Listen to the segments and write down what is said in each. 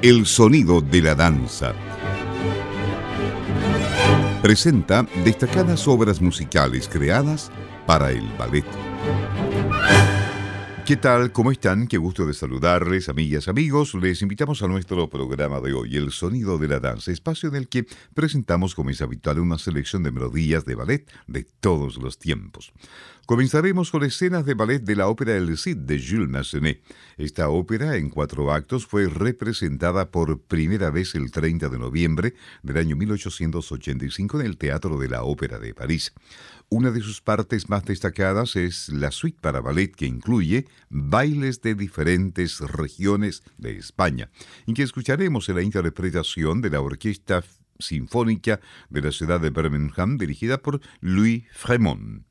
El sonido de la danza. Presenta destacadas obras musicales creadas para el ballet. ¿Qué tal? ¿Cómo están? Qué gusto de saludarles, amigas, amigos. Les invitamos a nuestro programa de hoy, El Sonido de la Danza, espacio en el que presentamos, como es habitual, una selección de melodías de ballet de todos los tiempos. Comenzaremos con escenas de ballet de la ópera El Cid de Jules Massenet. Esta ópera, en cuatro actos, fue representada por primera vez el 30 de noviembre del año 1885 en el Teatro de la Ópera de París. Una de sus partes más destacadas es la suite para ballet que incluye bailes de diferentes regiones de España, en que escucharemos la interpretación de la Orquesta Sinfónica de la ciudad de Birmingham dirigida por Louis Fremont.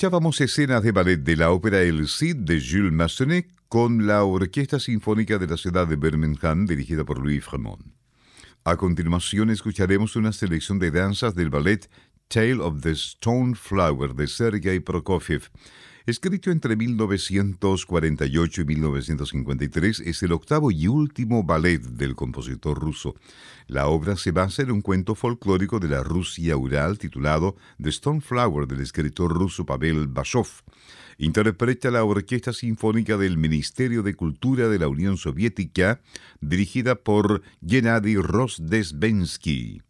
Escuchábamos escenas de ballet de la ópera El Cid de Jules Massenet con la Orquesta Sinfónica de la ciudad de Birmingham dirigida por Louis Fremont. A continuación escucharemos una selección de danzas del ballet Tale of the Stone Flower de Sergei Prokofiev. Escrito entre 1948 y 1953, es el octavo y último ballet del compositor ruso. La obra se basa en un cuento folclórico de la Rusia Ural titulado The Stone Flower del escritor ruso Pavel Bashov. Interpreta la Orquesta Sinfónica del Ministerio de Cultura de la Unión Soviética, dirigida por Gennady Rozdesbensky.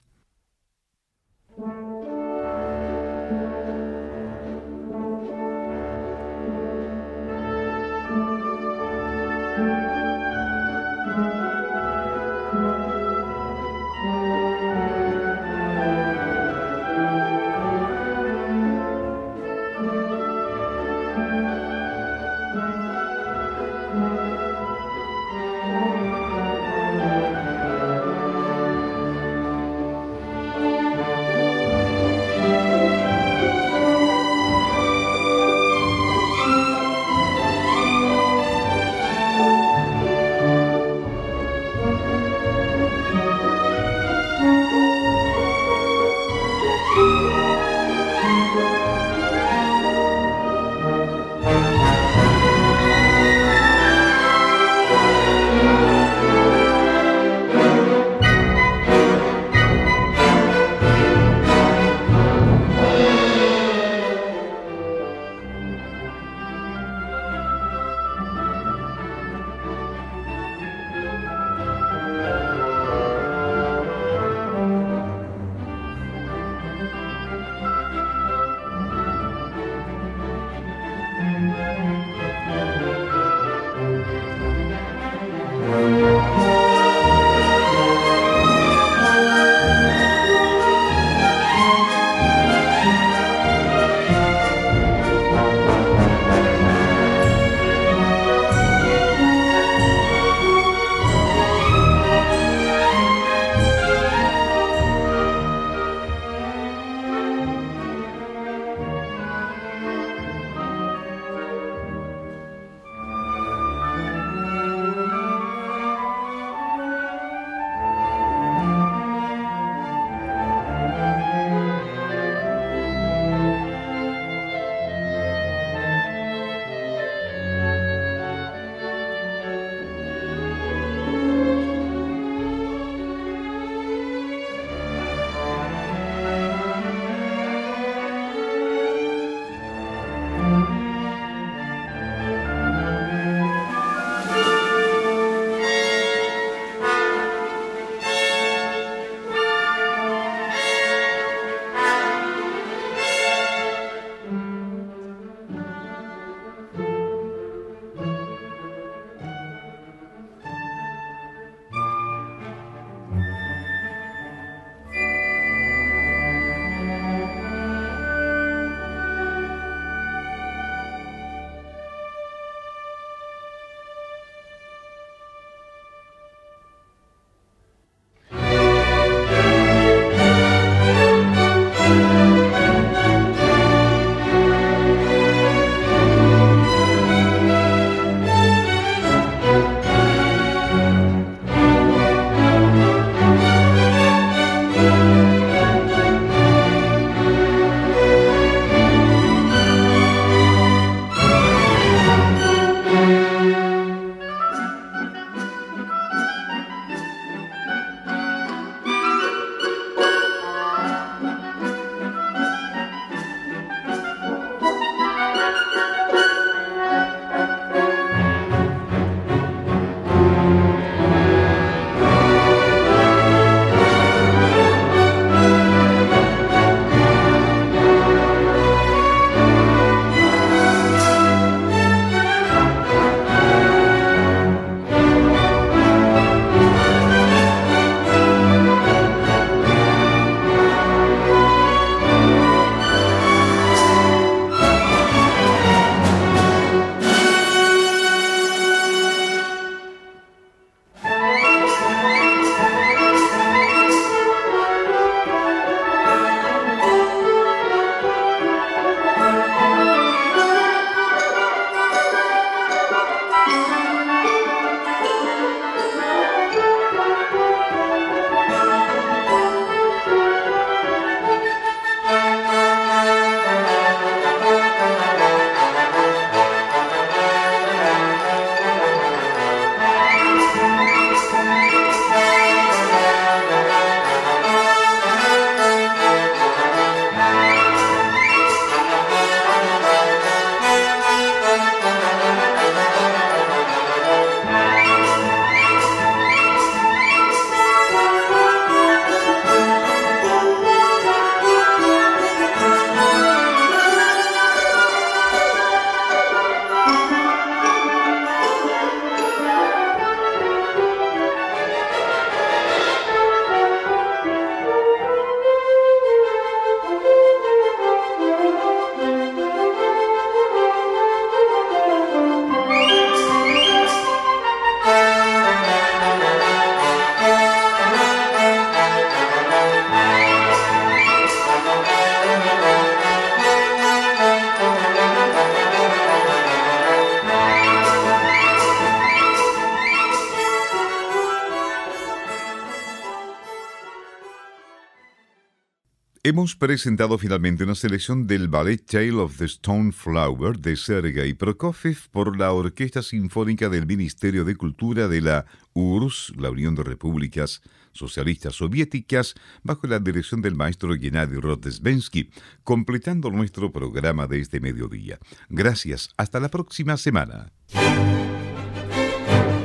Hemos presentado finalmente una selección del ballet Tale of the Stone Flower de Sergei Prokofiev por la Orquesta Sinfónica del Ministerio de Cultura de la URSS, la Unión de Repúblicas Socialistas Soviéticas, bajo la dirección del maestro Gennady Rotesbensky, completando nuestro programa de este mediodía. Gracias, hasta la próxima semana.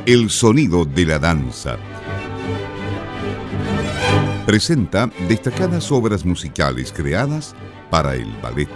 El sonido de la danza presenta destacadas obras musicales creadas para el ballet.